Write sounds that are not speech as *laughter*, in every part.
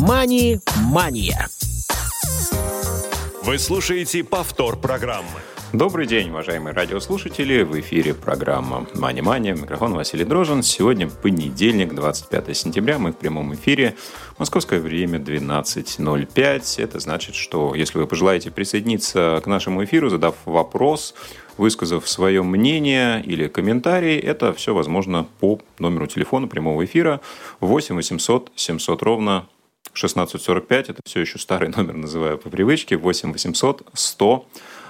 «Мани-мания». Вы слушаете повтор программы. Добрый день, уважаемые радиослушатели. В эфире программа «Мани Мания». Микрофон Василий Дрожин. Сегодня понедельник, 25 сентября. Мы в прямом эфире. Московское время 12.05. Это значит, что если вы пожелаете присоединиться к нашему эфиру, задав вопрос, высказав свое мнение или комментарий, это все возможно по номеру телефона прямого эфира 8 800 700 ровно 1645. Это все еще старый *laughs* номер, называю по привычке. 8 800 100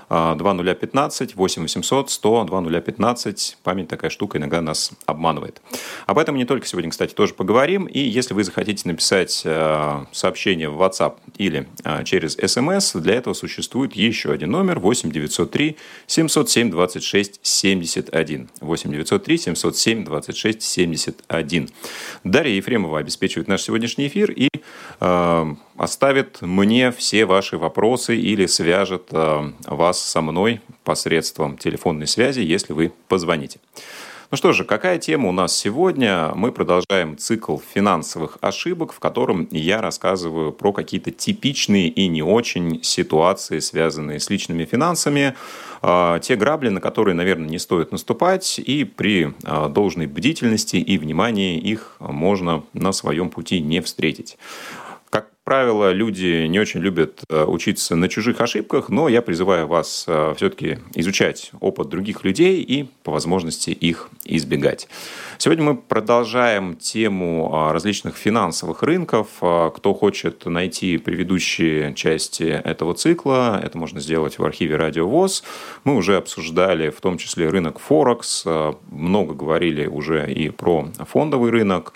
2015, 8 800 100 2015. Память такая штука иногда нас обманывает. Об этом не только сегодня, кстати, тоже поговорим. И если вы захотите написать э, сообщение в WhatsApp или э, через SMS, для этого существует еще один номер 8 903 707 26 71. 8 903 707 26 71. Дарья Ефремова обеспечивает наш сегодняшний эфир и оставит мне все ваши вопросы или свяжет э, вас со мной посредством телефонной связи, если вы позвоните. Ну что же, какая тема у нас сегодня? Мы продолжаем цикл финансовых ошибок, в котором я рассказываю про какие-то типичные и не очень ситуации, связанные с личными финансами, а, те грабли, на которые, наверное, не стоит наступать, и при а, должной бдительности и внимании их можно на своем пути не встретить правило, люди не очень любят э, учиться на чужих ошибках, но я призываю вас э, все-таки изучать опыт других людей и по возможности их избегать. Сегодня мы продолжаем тему а, различных финансовых рынков. А, кто хочет найти предыдущие части этого цикла, это можно сделать в архиве Радио ВОЗ. Мы уже обсуждали в том числе рынок Форекс, а, много говорили уже и про фондовый рынок.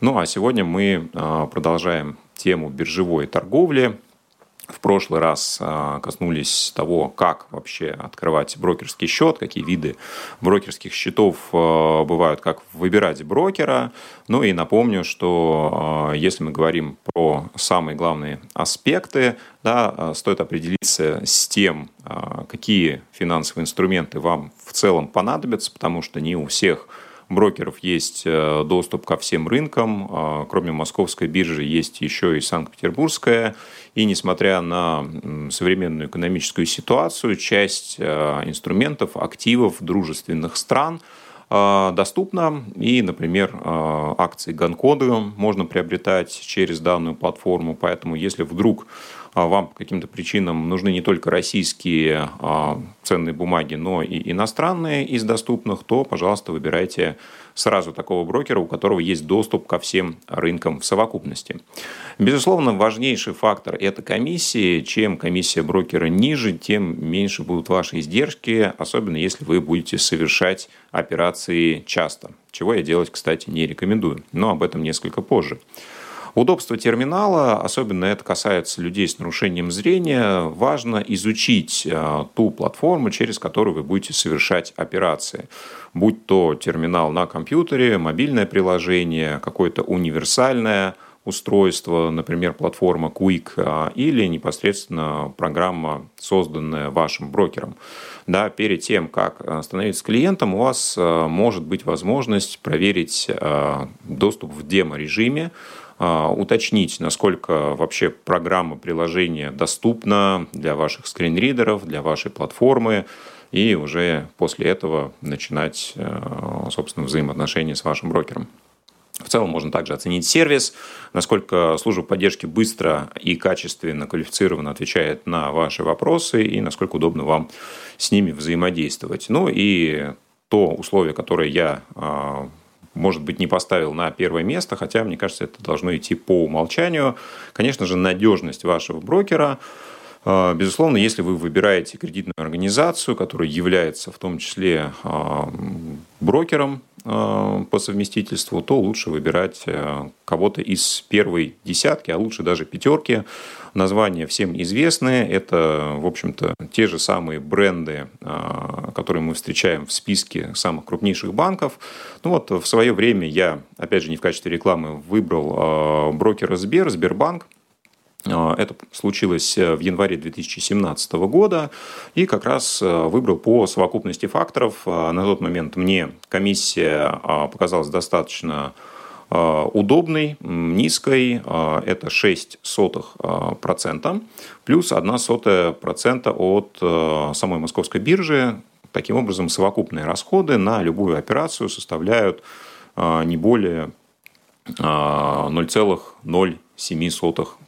Ну а сегодня мы продолжаем тему биржевой торговли. В прошлый раз а, коснулись того, как вообще открывать брокерский счет, какие виды брокерских счетов а, бывают, как выбирать брокера. Ну и напомню, что а, если мы говорим про самые главные аспекты, да, стоит определиться с тем, какие финансовые инструменты вам в целом понадобятся, потому что не у всех брокеров есть э, доступ ко всем рынкам. А, кроме московской биржи есть еще и Санкт-Петербургская. И несмотря на современную экономическую ситуацию, часть э, инструментов, активов дружественных стран э, доступна. И, например, акции Ганкоды можно приобретать через данную платформу. Поэтому, если вдруг вам по каким-то причинам нужны не только российские а, ценные бумаги, но и иностранные из доступных, то, пожалуйста, выбирайте сразу такого брокера, у которого есть доступ ко всем рынкам в совокупности. Безусловно, важнейший фактор – это комиссии. Чем комиссия брокера ниже, тем меньше будут ваши издержки, особенно если вы будете совершать операции часто, чего я делать, кстати, не рекомендую, но об этом несколько позже. Удобство терминала, особенно это касается людей с нарушением зрения, важно изучить э, ту платформу, через которую вы будете совершать операции. Будь то терминал на компьютере, мобильное приложение, какое-то универсальное устройство, например, платформа Quick, э, или непосредственно программа, созданная вашим брокером. Да, перед тем, как э, становиться клиентом, у вас может быть возможность проверить доступ в демо-режиме, уточнить, насколько вообще программа приложения доступна для ваших скринридеров, для вашей платформы, и уже после этого начинать, э, собственно, взаимоотношения с вашим брокером. В целом можно также оценить сервис, насколько служба поддержки быстро и качественно квалифицированно отвечает на ваши вопросы и насколько удобно вам с ними взаимодействовать. Ну и то условие, которое я а, может быть, не поставил на первое место, хотя, мне кажется, это должно идти по умолчанию. Конечно же, надежность вашего брокера. А, безусловно, если вы выбираете кредитную организацию, которая является в том числе а, брокером а, по совместительству, то лучше выбирать кого-то из первой десятки, а лучше даже пятерки. Названия всем известны. Это, в общем-то, те же самые бренды, которые мы встречаем в списке самых крупнейших банков. Ну вот в свое время я, опять же, не в качестве рекламы, выбрал брокера Сбер, Сбербанк. А, это случилось э, в январе 2017 года. И как раз э, выбрал по совокупности факторов. На тот момент мне комиссия показалась достаточно удобной, низкой, это 6 сотых процента, плюс 1 сотая процента от самой московской биржи. Таким образом, совокупные расходы на любую операцию составляют не более 0,0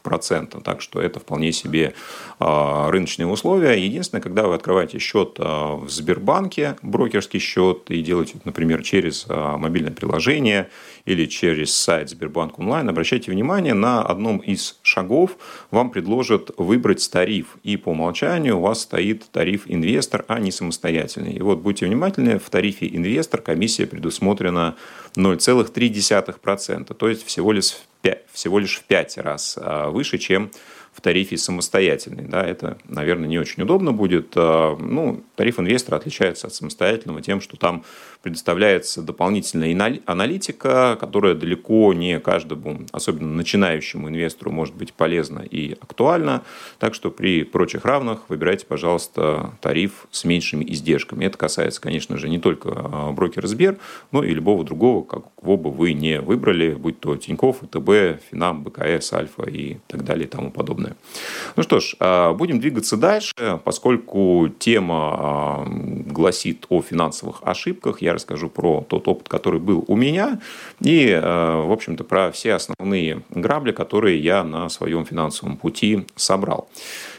0,07%. Так что это вполне себе а, рыночные условия. Единственное, когда вы открываете счет а, в Сбербанке, брокерский счет, и делаете, например, через а, мобильное приложение или через сайт Сбербанк онлайн, обращайте внимание, на одном из шагов вам предложат выбрать тариф. И по умолчанию у вас стоит тариф инвестор, а не самостоятельный. И вот будьте внимательны, в тарифе инвестор комиссия предусмотрена 0,3%. То есть всего лишь 5, всего лишь в 5 раз а, выше, чем в тарифе самостоятельный. Да, это, наверное, не очень удобно будет. А, ну, тариф инвестора отличается от самостоятельного тем, что там предоставляется дополнительная аналитика, которая далеко не каждому, особенно начинающему инвестору, может быть полезна и актуальна. Так что при прочих равных выбирайте, пожалуйста, тариф с меньшими издержками. Это касается, конечно же, не только а, брокера Сбер, но и любого другого, кого бы вы не выбрали, будь то Тинькофф, ВТБ, Финам, БКС, Альфа и так далее и тому подобное. Ну что ж, а, будем двигаться дальше, поскольку тема а, гласит о финансовых ошибках. Я расскажу про тот опыт, который был у меня, и, э, в общем-то, про все основные грабли, которые я на своем финансовом пути собрал.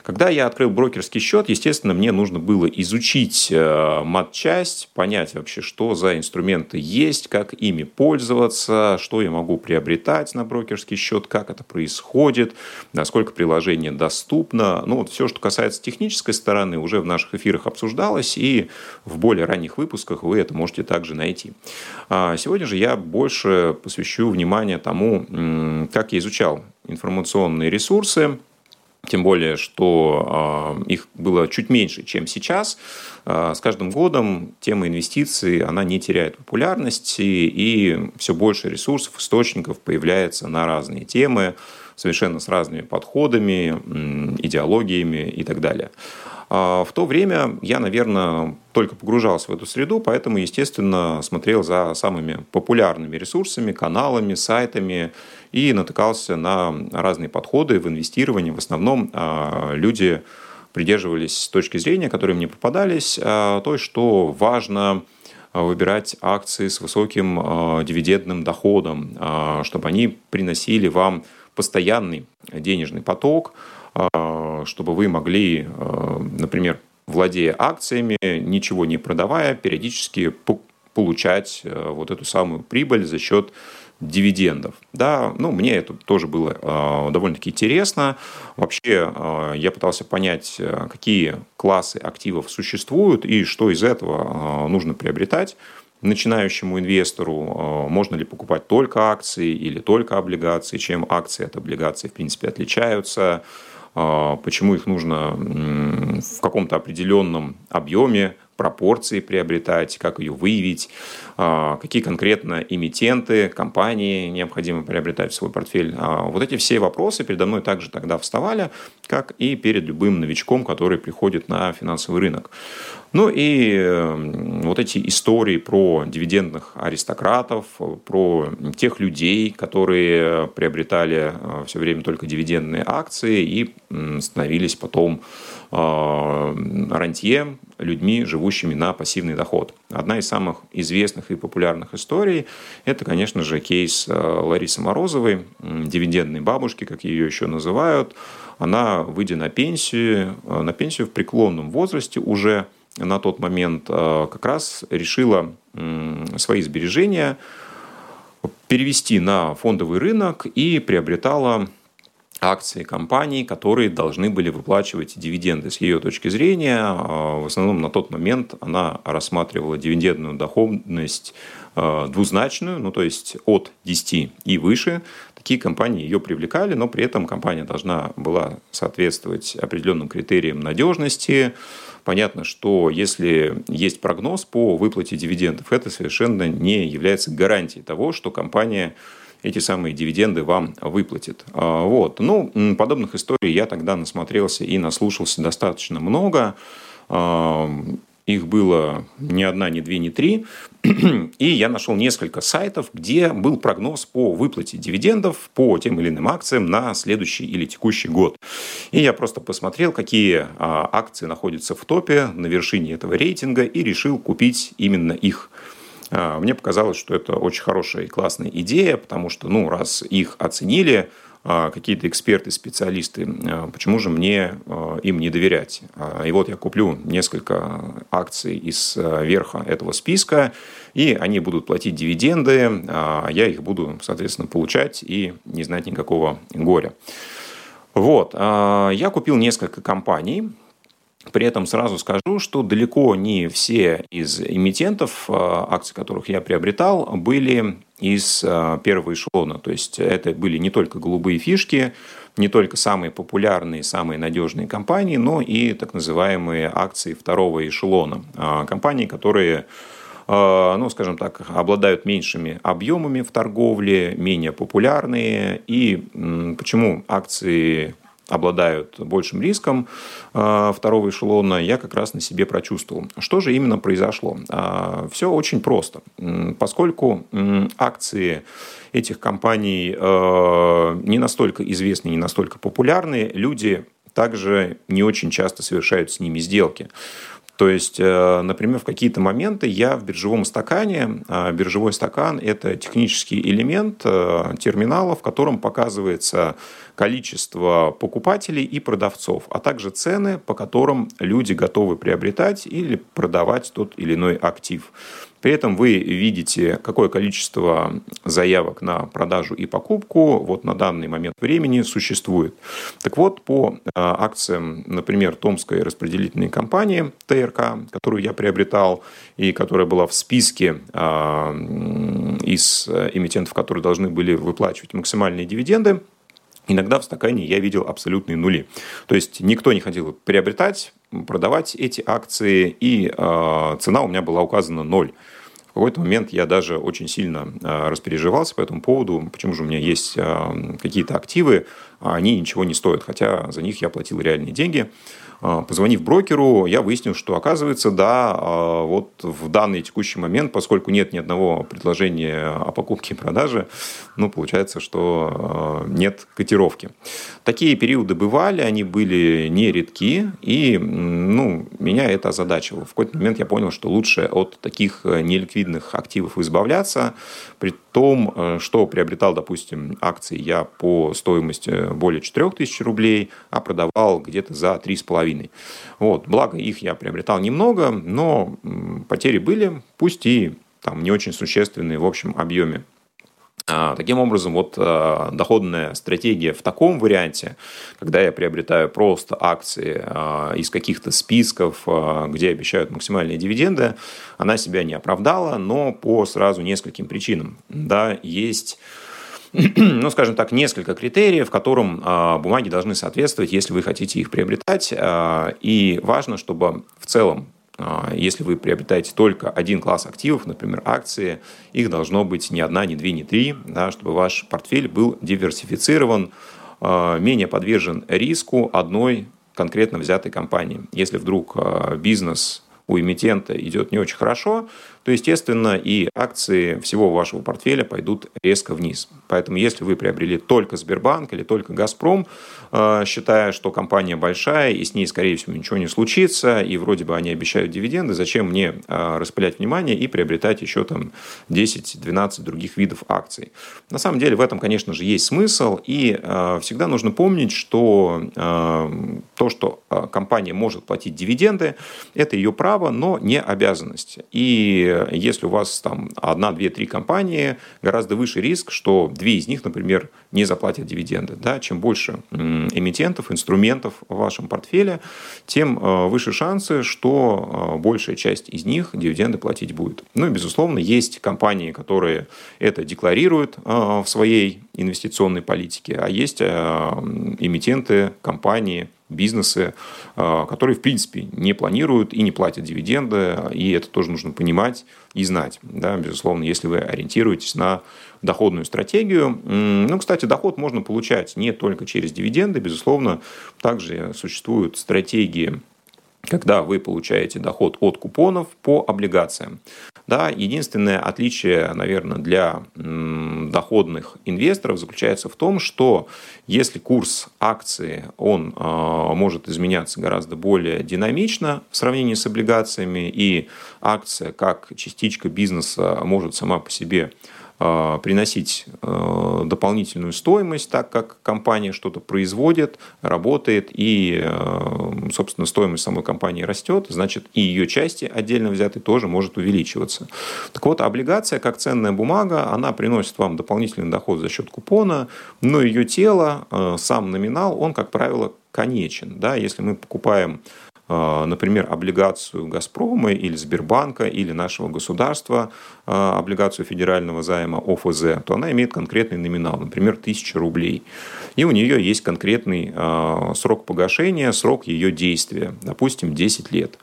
Когда я открыл брокерский счет, естественно, мне нужно было изучить э, матчасть, понять вообще, что за инструменты есть, как ими пользоваться, что я могу приобретать на брокерский счет, как это происходит, насколько приложение доступно. Ну, вот все, что касается технической стороны, уже в наших эфирах обсуждалось, и в более ранних выпусках вы это можете также найти. А сегодня же я больше посвящу внимание тому, как я изучал информационные ресурсы, тем более, что э, их было чуть меньше, чем сейчас. Э, с каждым годом тема инвестиций, она не теряет популярности, и все больше ресурсов, источников появляется на разные темы, совершенно с разными подходами, идеологиями и так далее. А в то время я, наверное, только погружался в эту среду, поэтому, естественно, смотрел за самыми популярными ресурсами, каналами, сайтами и натыкался на разные подходы в инвестировании. В основном а, люди придерживались точки зрения, которые мне попадались, а, то, что важно выбирать акции с высоким дивидендным доходом, чтобы они приносили вам постоянный денежный поток, чтобы вы могли, например, владея акциями, ничего не продавая, периодически получать вот эту самую прибыль за счет дивидендов. Да, ну, мне это тоже было э, довольно-таки интересно. Вообще, э, я пытался понять, какие классы активов существуют и что из этого э, нужно приобретать начинающему инвестору, можно ли покупать только акции или только облигации, чем акции от облигаций, в принципе, отличаются, почему их нужно в каком-то определенном объеме пропорции приобретать, как ее выявить, а, какие конкретно эмитенты, компании необходимо приобретать в свой портфель. А, вот эти все вопросы передо мной также тогда вставали, как и перед любым новичком, который приходит на финансовый рынок. Ну и вот эти истории про дивидендных аристократов, про тех людей, которые приобретали а, все время только дивидендные акции и становились потом рантье, людьми, живущими на пассивный доход. Одна из самых известных и популярных историй – это, конечно же, кейс э, Ларисы Морозовой, дивидендной бабушки, как ее еще называют. Она, выйдя на пенсию, э, на пенсию в преклонном возрасте уже на тот момент э, как раз решила свои сбережения перевести на фондовый рынок и приобретала акции компаний, которые должны были выплачивать дивиденды. С ее точки зрения, а, в основном на тот момент она рассматривала дивидендную доходность а, двузначную, ну то есть от 10 и выше. Такие компании ее привлекали, но при этом компания должна была соответствовать определенным критериям надежности. Понятно, что если есть прогноз по выплате дивидендов, это совершенно не является гарантией того, что компания эти самые дивиденды вам выплатит. А, вот. Ну, подобных историй я тогда насмотрелся и наслушался достаточно много. А, их было ни одна, ни две, ни три. *clears throat* И я нашел несколько сайтов, где был прогноз по выплате дивидендов по тем или иным акциям на следующий или текущий год. И я просто посмотрел, какие а, акции находятся в топе на вершине этого рейтинга и решил купить именно их. А, мне показалось, что это очень хорошая и классная идея, потому что, ну, раз их оценили, а, какие-то эксперты, специалисты, а, почему же мне им не доверять? И вот я куплю несколько акций из верха этого списка, и они будут платить дивиденды, а я их буду, соответственно, получать и не знать никакого горя. Вот, я купил несколько компаний, при этом сразу скажу, что далеко не все из эмитентов, акции которых я приобретал, были из а, первого эшелона. То есть это были не только голубые фишки, не только самые популярные, самые надежные компании, но и так называемые акции второго эшелона. А, компании, которые ну, скажем так, обладают меньшими объемами в торговле, менее популярные. И почему акции обладают большим риском э, второго эшелона, я как раз на себе прочувствовал. Что же именно произошло? А, Все очень просто. Поскольку акции этих компаний э, не настолько известны, не настолько популярны, люди также не очень часто совершают с ними сделки. То есть, э, например, в какие-то моменты я в биржевом стакане, а биржевой стакан – это технический элемент терминала, в котором показывается количество покупателей и продавцов, а также цены, по которым люди готовы приобретать или продавать тот или иной актив. При этом вы видите, какое количество заявок на продажу и покупку вот на данный момент времени существует. Так вот, по а, акциям, например, Томской распределительной компании ТРК, которую я приобретал и которая была в списке а, из э, эмитентов, которые должны были выплачивать максимальные дивиденды, Иногда в стакане я видел абсолютные нули. То есть никто не хотел приобретать, продавать эти акции, и э, цена у меня была указана ноль. В какой-то момент я даже очень сильно э, распереживался по этому поводу, почему же у меня есть э, какие-то активы, а они ничего не стоят, хотя за них я платил реальные деньги. Позвонив брокеру, я выяснил, что оказывается, да, а, вот в данный текущий момент, поскольку нет ни одного предложения о покупке и продаже, ну, получается, что а, нет котировки. Такие периоды бывали, они были нередки, и ну, меня это озадачило. В какой-то момент я понял, что лучше от таких неликвидных активов избавляться, том, э, что приобретал, допустим, акции я по стоимости более 4000 рублей, а продавал где-то за 3,5. Вот. Благо их я приобретал немного, но потери были, пусть и там не очень существенные в общем объеме. А, таким образом, вот а, доходная стратегия в таком варианте, когда я приобретаю просто акции а, из каких-то списков, где обещают максимальные дивиденды, она себя не оправдала, но по сразу нескольким причинам. Да, есть *clears throat* ну, скажем так, несколько критериев, которым бумаги должны соответствовать, если вы хотите их приобретать. И важно, чтобы в целом если вы приобретаете только один класс активов, например, акции, их должно быть не одна, не две, не три, да, чтобы ваш портфель был диверсифицирован, а, менее подвержен риску одной конкретно взятой компании. Если вдруг а, бизнес у эмитента идет не очень хорошо, то, естественно, и акции всего вашего портфеля пойдут резко вниз. Поэтому, если вы приобрели только Сбербанк или только Газпром, Э, считая, что компания большая, и с ней, скорее всего, ничего не случится, и вроде бы они обещают дивиденды, зачем мне э, распылять внимание и приобретать еще там 10-12 других видов акций. На самом деле в этом, конечно же, есть смысл, и э, всегда нужно помнить, что то, что компания может платить дивиденды, это ее право, но не обязанность. И если у вас там одна, две, три компании, гораздо выше риск, что две из них, например, не заплатят дивиденды. Да? Чем больше эмитентов, инструментов в вашем портфеле, тем э, выше шансы, что э, большая часть из них дивиденды платить будет. Ну и, безусловно, есть компании, которые это декларируют э, в своей инвестиционной политике, а есть эмитенты, компании, бизнесы, которые, в принципе, не планируют и не платят дивиденды, и это тоже нужно понимать и знать. Да, безусловно, если вы ориентируетесь на доходную стратегию. Ну, кстати, доход можно получать не только через дивиденды, безусловно, также существуют стратегии когда вы получаете доход от купонов по облигациям. Да, единственное отличие, наверное, для доходных инвесторов заключается в том, что если курс акции, он э, может изменяться гораздо более динамично в сравнении с облигациями, и акция как частичка бизнеса может сама по себе а, приносить а, дополнительную стоимость, так как компания что-то производит, работает, и, а, собственно, стоимость самой компании растет, значит, и ее части отдельно взятые тоже может увеличиваться. Так вот, облигация, как ценная бумага, она приносит вам дополнительный доход за счет купона, но ее тело, сам номинал, он, как правило, конечен. Да? Если мы покупаем а, например, облигацию «Газпрома» или Сбербанка или нашего государства, а, облигацию федерального займа ОФЗ, то она имеет конкретный номинал, например, 1000 рублей. И у нее есть конкретный а, срок погашения, срок ее действия, допустим, 10 лет.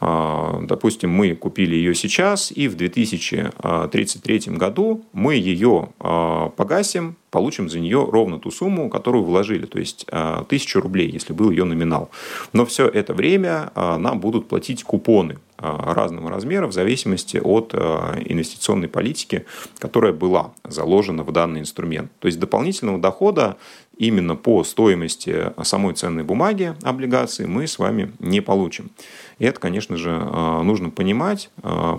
Допустим, мы купили ее сейчас, и в 2033 году мы ее погасим получим за нее ровно ту сумму, которую вложили, то есть 1000 а, рублей, если был ее номинал. Но все это время а, нам будут платить купоны а, разного размера в зависимости от инвестиционной политики, которая была заложена в данный инструмент. То есть дополнительного дохода именно по стоимости самой ценной бумаги облигации мы с вами не получим. И это, конечно же, нужно понимать,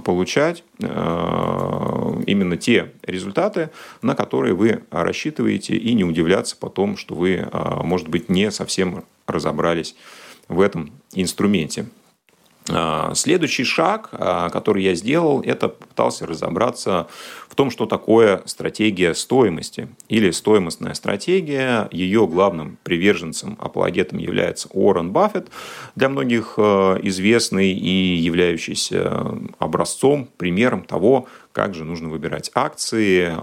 получать именно те результаты, на которые вы рассчитываете и не удивляться потом, что вы, может быть, не совсем разобрались в этом инструменте. А, следующий шаг, а, который я сделал, это попытался разобраться в том, что такое стратегия стоимости или стоимостная стратегия. Ее главным приверженцем, апологетом является Уоррен Баффет, для многих а, известный и являющийся образцом, примером того, как же нужно выбирать акции.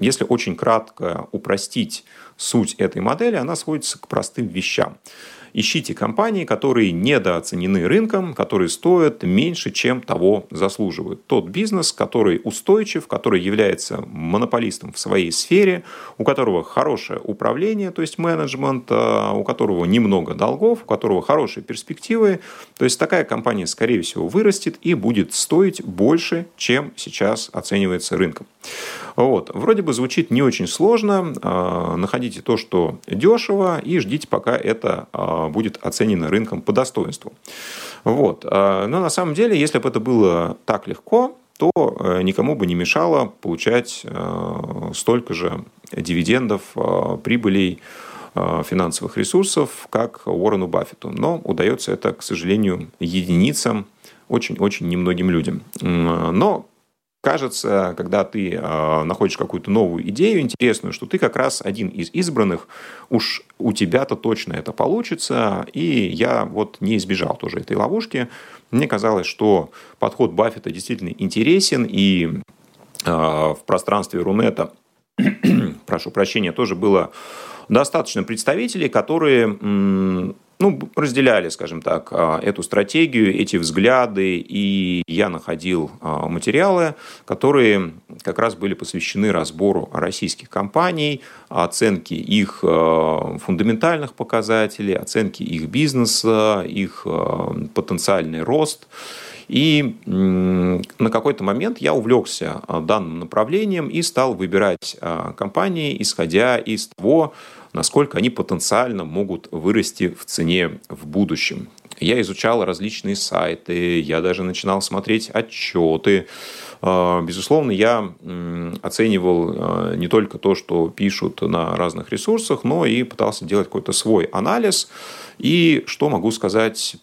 Если очень кратко упростить суть этой модели, она сводится к простым вещам. Ищите компании, которые недооценены рынком, которые стоят меньше, чем того заслуживают. Тот бизнес, который устойчив, который является монополистом в своей сфере, у которого хорошее управление, то есть менеджмент, а, у которого немного долгов, у которого хорошие перспективы. То есть такая компания, скорее всего, вырастет и будет стоить больше, чем сейчас оценивается рынком. Вот. Вроде бы звучит не очень сложно. А, находите то, что дешево, и ждите, пока это а, будет оценено рынком по достоинству. Вот. А, но на самом деле, если бы это было так легко, то э, никому бы не мешало получать э, столько же дивидендов, прибылей, финансовых ресурсов, как Уоррену Баффету. Но удается это, к сожалению, единицам, очень-очень немногим людям. Но кажется, когда ты э, находишь какую-то новую идею интересную, что ты как раз один из избранных, уж у тебя-то точно это получится, и я вот не избежал тоже этой ловушки. Мне казалось, что подход Баффета действительно интересен, и э, в пространстве Рунета, *clears throat* прошу прощения, тоже было достаточно представителей, которые ну, разделяли, скажем так, а, эту стратегию, эти взгляды, и я находил а, материалы, которые как раз были посвящены разбору российских компаний, оценке их а, фундаментальных показателей, оценке их бизнеса, их потенциальный рост. И на какой-то момент я увлекся данным направлением и стал выбирать компании, исходя из того, насколько они потенциально могут вырасти в цене в будущем. Я изучал различные сайты, я даже начинал смотреть отчеты. А, безусловно, я оценивал а, не только то, что пишут на разных ресурсах, но и пытался делать какой-то свой анализ. И что могу сказать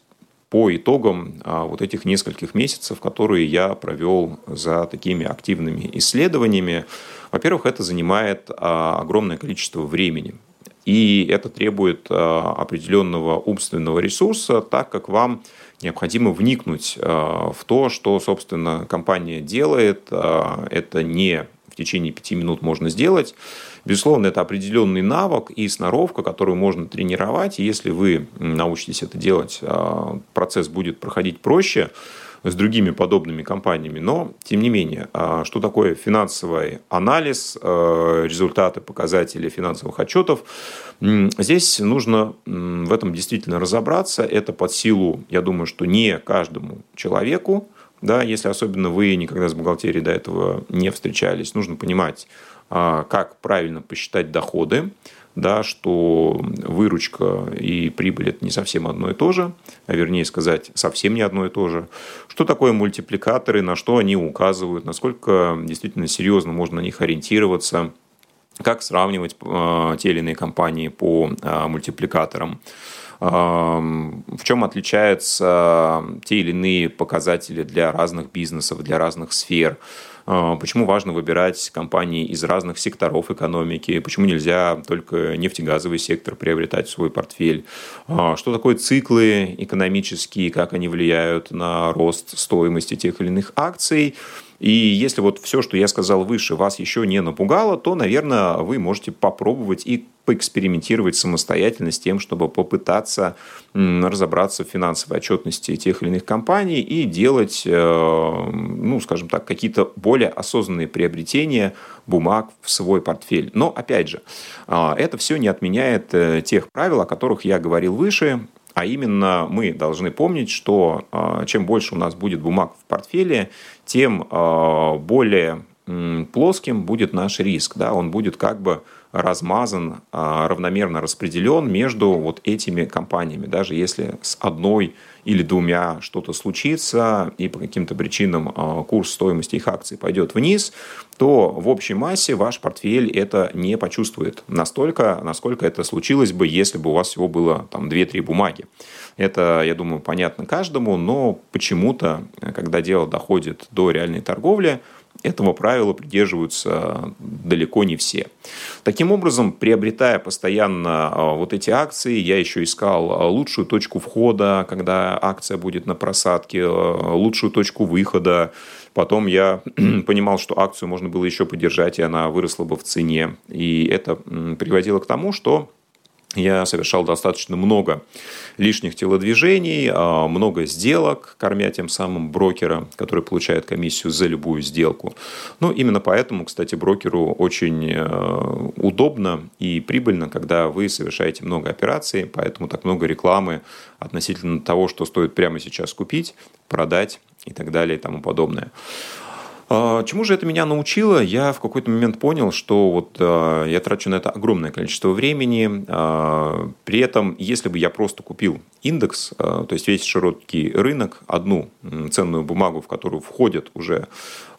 по итогам а, вот этих нескольких месяцев, которые я провел за такими активными исследованиями. Во-первых, это занимает огромное количество времени. И это требует э, определенного умственного ресурса, так как вам необходимо вникнуть э, в то, что, собственно, компания делает. Э, это не в течение пяти минут можно сделать. Безусловно, это определенный навык и сноровка, которую можно тренировать. И если вы научитесь это делать, процесс будет проходить проще. С другими подобными компаниями. Но, тем не менее, а, что такое финансовый анализ, а, результаты, показатели финансовых отчетов, здесь нужно в этом действительно разобраться. Это под силу, я думаю, что не каждому человеку, да, если особенно вы никогда с бухгалтерией до этого не встречались, нужно понимать, а, как правильно посчитать доходы, да, что выручка и прибыль – это не совсем одно и то же, а вернее сказать, совсем не одно и то же. Что такое мультипликаторы, на что они указывают, насколько действительно серьезно можно на них ориентироваться, как сравнивать э, те или иные компании по э, мультипликаторам, э, в чем отличаются те или иные показатели для разных бизнесов, для разных сфер – а, почему важно выбирать компании из разных секторов экономики, почему нельзя только нефтегазовый сектор приобретать в свой портфель, а, что такое циклы экономические, как они влияют на рост стоимости тех или иных акций. И если вот все, что я сказал выше, вас еще не напугало, то, наверное, вы можете попробовать и поэкспериментировать самостоятельно с тем, чтобы попытаться разобраться в финансовой отчетности тех или иных компаний и делать, э, ну, скажем так, какие-то более осознанные приобретения бумаг в свой портфель. Но, опять же, а, это все не отменяет э, тех правил, о которых я говорил выше, а именно мы должны помнить, что а, чем больше у нас будет бумаг в портфеле, тем а, более плоским будет наш риск. Да? Он будет как бы размазан, а, равномерно распределен между вот этими компаниями. Даже если с одной или двумя что-то случится, и по каким-то причинам а, курс стоимости их акций пойдет вниз, то в общей массе ваш портфель это не почувствует настолько, насколько это случилось бы, если бы у вас всего было там 2-3 бумаги. Это, я думаю, понятно каждому, но почему-то, когда дело доходит до реальной торговли, этого правила придерживаются далеко не все. Таким образом, приобретая постоянно а, вот эти акции, я еще искал а, лучшую точку входа, когда акция будет на просадке, лучшую точку выхода. Потом я *clears throat* понимал, что акцию можно было еще поддержать, и она выросла бы в цене. И это приводило к тому, что я совершал достаточно много лишних телодвижений, а, много сделок, кормя тем самым брокера, который получает комиссию за любую сделку. Ну, именно поэтому, кстати, брокеру очень э, удобно и прибыльно, когда вы совершаете много операций, поэтому так много рекламы относительно того, что стоит прямо сейчас купить, продать и так далее и тому подобное. А, чему же это меня научило? Я в какой-то момент понял, что вот а, я трачу на это огромное количество времени. А, при этом, если бы я просто купил индекс, то есть весь широкий рынок, одну ценную бумагу, в которую входят уже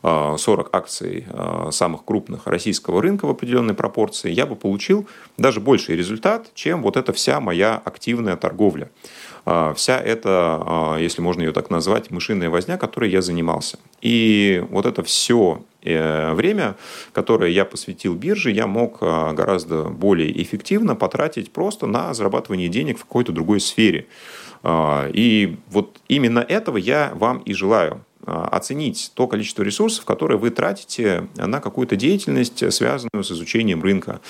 40 акций самых крупных российского рынка в определенной пропорции, я бы получил даже больший результат, чем вот эта вся моя активная торговля. А, вся эта, а, если можно ее так назвать, мышиная возня, которой я занимался. И вот это все э, время, которое я посвятил бирже, я мог а, гораздо более эффективно потратить просто на зарабатывание денег в какой-то другой сфере. И вот именно этого я вам и желаю. А, оценить то количество ресурсов, которые вы тратите на какую-то деятельность, связанную с изучением рынка.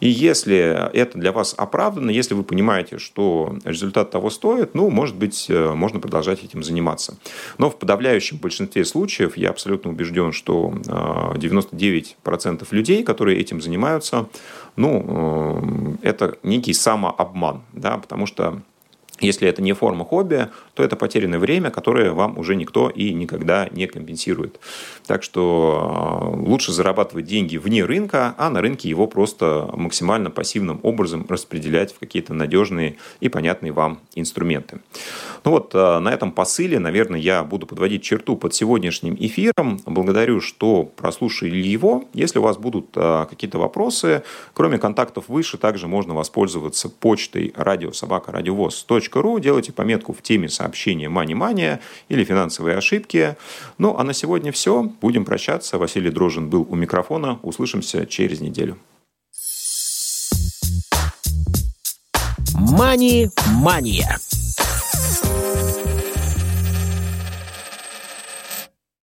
И если это для вас оправдано, если вы понимаете, что результат того стоит, ну, может быть, э, можно продолжать этим заниматься. Но в подавляющем большинстве случаев я абсолютно убежден, что 99% э, людей, которые этим занимаются, ну, э, это некий самообман, да, потому что если это не форма хобби, то это потерянное время, которое вам уже никто и никогда не компенсирует. Так что э, лучше зарабатывать деньги вне рынка, а на рынке его просто максимально пассивным образом распределять в какие-то надежные и понятные вам инструменты. Ну вот э, на этом посыле, наверное, я буду подводить черту под сегодняшним эфиром. Благодарю, что прослушали его. Если у вас будут э, какие-то вопросы, кроме контактов выше, также можно воспользоваться почтой радиособакарадиовоз.ру ру, делайте пометку в теме сообщения «Мани-мания» или «Финансовые ошибки». Ну, а на сегодня все. Будем прощаться. Василий Дрожин был у микрофона. Услышимся через неделю. «Мани-мания»